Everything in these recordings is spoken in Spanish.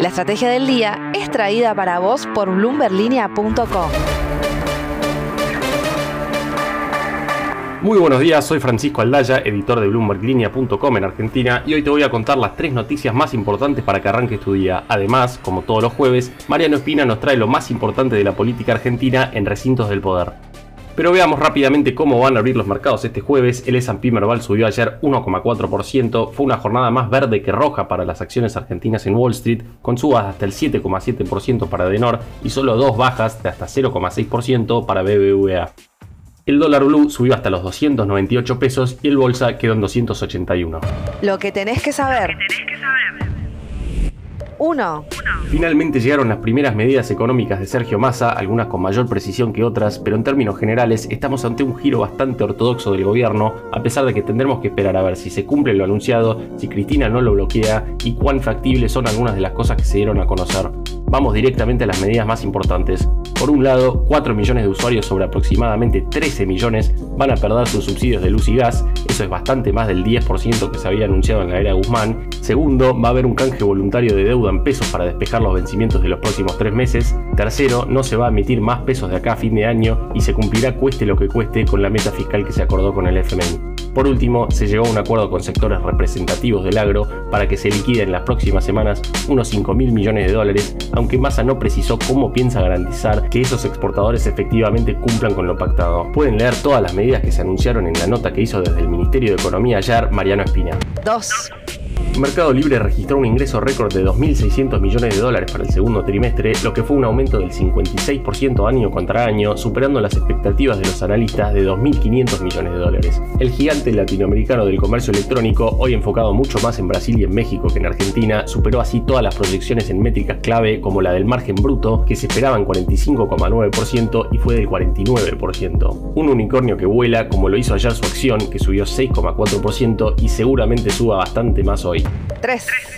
La estrategia del día es traída para vos por bloomberlinia.com. Muy buenos días, soy Francisco Aldaya, editor de BloombergLinea.com en Argentina y hoy te voy a contar las tres noticias más importantes para que arranques tu día. Además, como todos los jueves, Mariano Espina nos trae lo más importante de la política argentina en recintos del poder. Pero veamos rápidamente cómo van a abrir los mercados este jueves. El S&P Merval subió ayer 1,4%. Fue una jornada más verde que roja para las acciones argentinas en Wall Street, con subas hasta el 7,7% para Denor y solo dos bajas de hasta 0,6% para BBVA. El dólar blue subió hasta los 298 pesos y el bolsa quedó en 281. Lo que tenés que saber. 1. Finalmente llegaron las primeras medidas económicas de Sergio Massa, algunas con mayor precisión que otras, pero en términos generales estamos ante un giro bastante ortodoxo del gobierno, a pesar de que tendremos que esperar a ver si se cumple lo anunciado, si Cristina no lo bloquea y cuán factibles son algunas de las cosas que se dieron a conocer. Vamos directamente a las medidas más importantes. Por un lado, 4 millones de usuarios sobre aproximadamente 13 millones van a perder sus subsidios de luz y gas, eso es bastante más del 10% que se había anunciado en la era Guzmán. Segundo, va a haber un canje voluntario de deuda en pesos para despejar los vencimientos de los próximos tres meses. Tercero, no se va a emitir más pesos de acá a fin de año y se cumplirá cueste lo que cueste con la meta fiscal que se acordó con el FMI. Por último, se llegó a un acuerdo con sectores representativos del agro para que se liquiden en las próximas semanas unos 5 mil millones de dólares, aunque Massa no precisó cómo piensa garantizar que esos exportadores efectivamente cumplan con lo pactado. Pueden leer todas las medidas que se anunciaron en la nota que hizo desde el Ministerio de Economía ayer Mariano Espina. 2. Mercado Libre registró un ingreso récord de 2.600 millones de dólares para el segundo trimestre, lo que fue un aumento del 56% año contra año, superando las expectativas de los analistas de 2.500 millones de dólares. El gigante latinoamericano del comercio electrónico, hoy enfocado mucho más en Brasil y en México que en Argentina, superó así todas las proyecciones en métricas clave como la del margen bruto, que se esperaba en 45,9% y fue del 49%. Un unicornio que vuela, como lo hizo ayer su acción, que subió 6,4% y seguramente suba bastante más hoy. 3.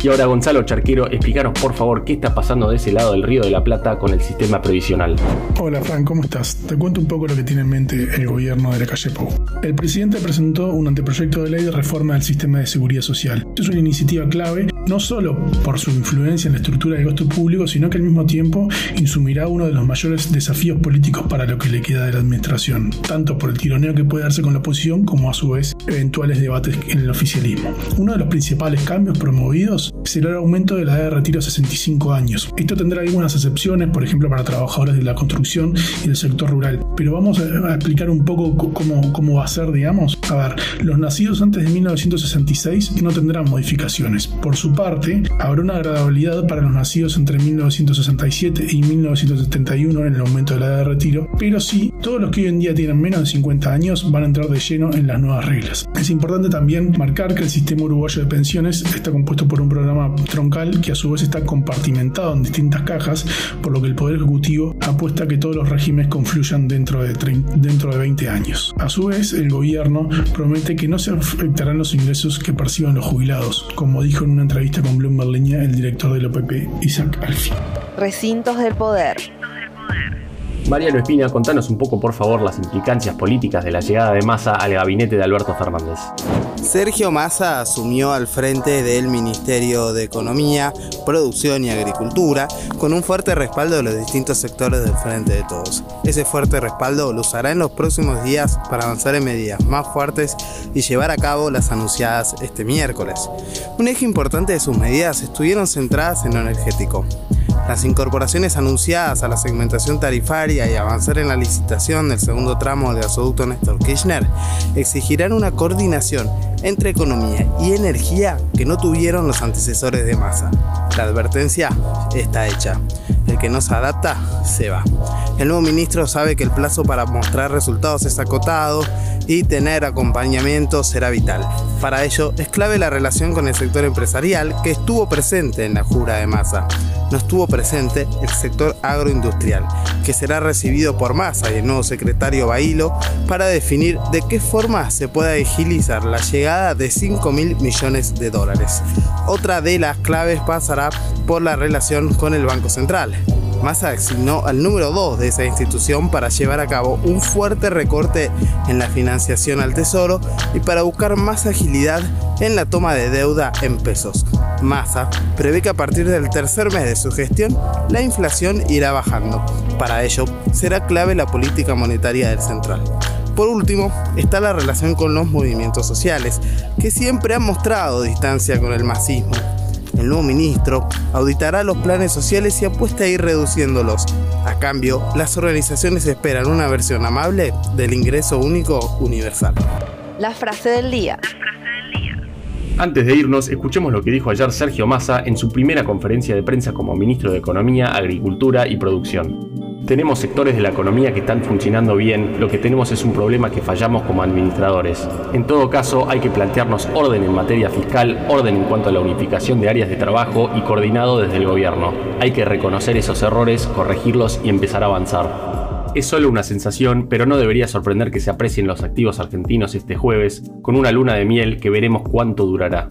Y ahora Gonzalo Charquero, explícanos por favor qué está pasando de ese lado del Río de la Plata con el sistema previsional. Hola Frank, ¿cómo estás? Te cuento un poco lo que tiene en mente el gobierno de la calle Pou. El presidente presentó un anteproyecto de ley de reforma del sistema de seguridad social. Es una iniciativa clave no solo por su influencia en la estructura del gasto público, sino que al mismo tiempo insumirá uno de los mayores desafíos políticos para lo que le queda de la administración, tanto por el tironeo que puede darse con la oposición como a su vez eventuales debates en el oficialismo. Uno de los principales cambios promovidos será el aumento de la edad de retiro a 65 años. Esto tendrá algunas excepciones, por ejemplo, para trabajadores de la construcción y del sector rural. Pero vamos a explicar un poco cómo, cómo va a ser, digamos. A ver, los nacidos antes de 1966 no tendrán modificaciones. Por su parte, habrá una agradabilidad para los nacidos entre 1967 y 1971 en el aumento de la edad de retiro, pero sí, todos los que hoy en día tienen menos de 50 años van a entrar de lleno en las nuevas reglas. Es importante también marcar que el sistema uruguayo de pensiones está compuesto por un programa troncal que a su vez está compartimentado en distintas cajas, por lo que el Poder Ejecutivo apuesta a que todos los regímenes confluyan dentro de, dentro de 20 años. A su vez, el gobierno promete que no se afectarán los ingresos que perciban los jubilados, como dijo en una entrevista con Bloomberg Leña el director del OPP, Isaac Alfi. Recintos del poder. Mariano Espina, contanos un poco por favor las implicancias políticas de la llegada de Massa al gabinete de Alberto Fernández. Sergio Massa asumió al frente del Ministerio de Economía, Producción y Agricultura con un fuerte respaldo de los distintos sectores del Frente de Todos. Ese fuerte respaldo lo usará en los próximos días para avanzar en medidas más fuertes y llevar a cabo las anunciadas este miércoles. Un eje importante de sus medidas estuvieron centradas en lo energético. Las incorporaciones anunciadas a la segmentación tarifaria y avanzar en la licitación del segundo tramo del gasoducto Néstor Kirchner exigirán una coordinación entre economía y energía que no tuvieron los antecesores de masa. La advertencia está hecha. Que no se adapta, se va. El nuevo ministro sabe que el plazo para mostrar resultados es acotado y tener acompañamiento será vital. Para ello es clave la relación con el sector empresarial que estuvo presente en la jura de masa no estuvo presente el sector agroindustrial, que será recibido por Massa y el nuevo secretario Bailo para definir de qué forma se puede agilizar la llegada de 5 mil millones de dólares. Otra de las claves pasará por la relación con el Banco Central. Massa asignó al número 2 de esa institución para llevar a cabo un fuerte recorte en la financiación al Tesoro y para buscar más agilidad en la toma de deuda en pesos. Massa prevé que a partir del tercer mes de su gestión la inflación irá bajando. Para ello será clave la política monetaria del central. Por último, está la relación con los movimientos sociales, que siempre han mostrado distancia con el masismo. El nuevo ministro auditará los planes sociales y apuesta a ir reduciéndolos. A cambio, las organizaciones esperan una versión amable del ingreso único universal. La frase del día. Antes de irnos, escuchemos lo que dijo ayer Sergio Massa en su primera conferencia de prensa como ministro de Economía, Agricultura y Producción. Tenemos sectores de la economía que están funcionando bien, lo que tenemos es un problema que fallamos como administradores. En todo caso, hay que plantearnos orden en materia fiscal, orden en cuanto a la unificación de áreas de trabajo y coordinado desde el gobierno. Hay que reconocer esos errores, corregirlos y empezar a avanzar. Es solo una sensación, pero no debería sorprender que se aprecien los activos argentinos este jueves, con una luna de miel que veremos cuánto durará.